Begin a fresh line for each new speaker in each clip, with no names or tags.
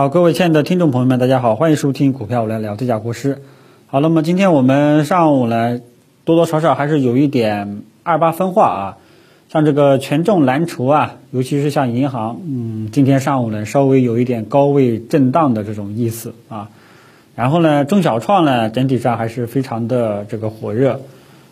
好，各位亲爱的听众朋友们，大家好，欢迎收听股票我来聊，这家国师。好，那么今天我们上午呢，多多少少还是有一点二八分化啊，像这个权重蓝筹啊，尤其是像银行，嗯，今天上午呢稍微有一点高位震荡的这种意思啊。然后呢，中小创呢整体上还是非常的这个火热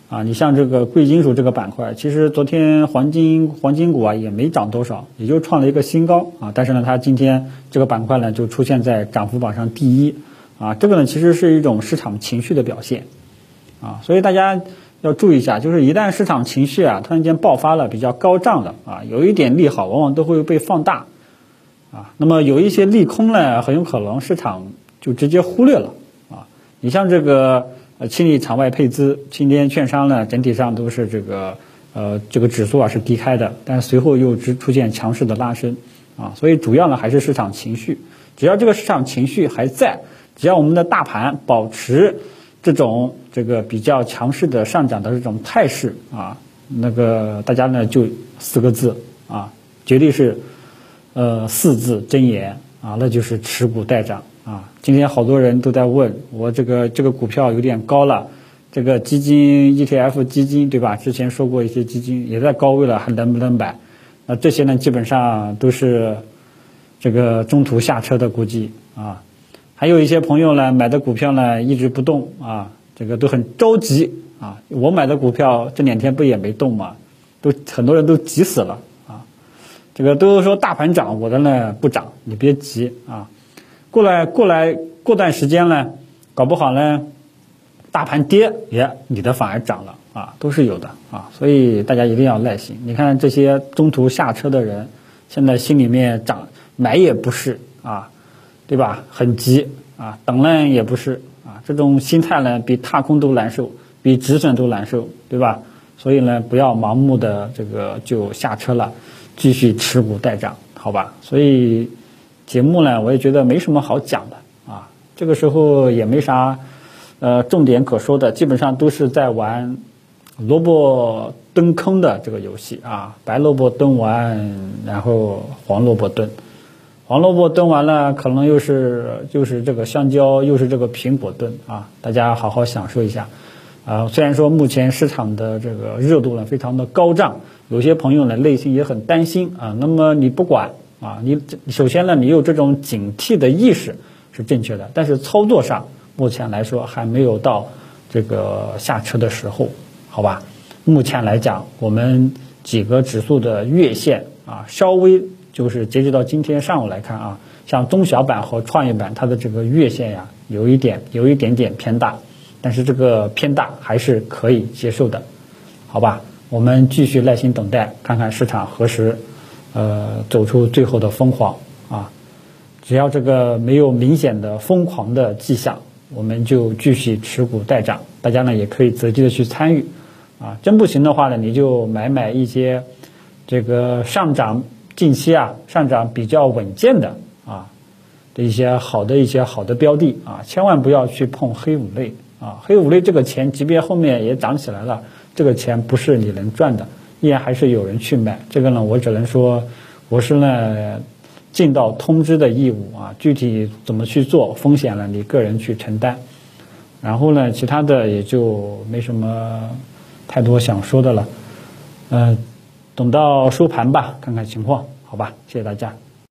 啊。你像这个贵金属这个板块，其实昨天黄金黄金股啊也没涨多少，也就创了一个新高啊。但是呢，它今天这个板块呢就出现在涨幅榜上第一。啊，这个呢其实是一种市场情绪的表现，啊，所以大家要注意一下，就是一旦市场情绪啊突然间爆发了，比较高涨的啊，有一点利好，往往都会被放大，啊，那么有一些利空呢，很有可能市场就直接忽略了，啊，你像这个呃清理场外配资，今天券商呢整体上都是这个呃这个指数啊是低开的，但随后又出出现强势的拉升，啊，所以主要呢还是市场情绪，只要这个市场情绪还在。只要我们的大盘保持这种这个比较强势的上涨的这种态势啊，那个大家呢就四个字啊，绝对是呃四字真言啊，那就是持股待涨啊。今天好多人都在问我这个这个股票有点高了，这个基金 ETF 基金对吧？之前说过一些基金也在高位了，还能不能买？那这些呢基本上都是这个中途下车的估计啊。还有一些朋友呢，买的股票呢一直不动啊，这个都很着急啊。我买的股票这两天不也没动吗？都很多人都急死了啊。这个都说大盘涨，我的呢不涨，你别急啊。过来过来过段时间呢，搞不好呢，大盘跌，也你的反而涨了啊，都是有的啊。所以大家一定要耐心。你看这些中途下车的人，现在心里面涨买也不是啊。对吧？很急啊，等呢也不是啊，这种心态呢比踏空都难受，比止损都难受，对吧？所以呢，不要盲目的这个就下车了，继续持股待涨，好吧？所以节目呢，我也觉得没什么好讲的啊，这个时候也没啥呃重点可说的，基本上都是在玩萝卜蹲坑的这个游戏啊，白萝卜蹲完，然后黄萝卜蹲。黄萝卜炖完了，可能又是就是这个香蕉，又是这个苹果炖啊！大家好好享受一下啊！虽然说目前市场的这个热度呢非常的高涨，有些朋友呢内心也很担心啊。那么你不管啊，你这首先呢你有这种警惕的意识是正确的，但是操作上目前来说还没有到这个下车的时候，好吧？目前来讲，我们几个指数的月线啊稍微。就是截止到今天上午来看啊，像中小板和创业板，它的这个月线呀，有一点有一点点偏大，但是这个偏大还是可以接受的，好吧？我们继续耐心等待，看看市场何时呃走出最后的疯狂啊！只要这个没有明显的疯狂的迹象，我们就继续持股待涨。大家呢也可以择机的去参与啊，真不行的话呢，你就买买一些这个上涨。近期啊，上涨比较稳健的啊的一些好的一些好的标的啊，千万不要去碰黑五类啊，黑五类这个钱，即便后面也涨起来了，这个钱不是你能赚的，依然还是有人去买。这个呢，我只能说，我是呢尽到通知的义务啊，具体怎么去做，风险呢你个人去承担。然后呢，其他的也就没什么太多想说的了，嗯。等到收盘吧，看看情况，好吧，谢谢大家。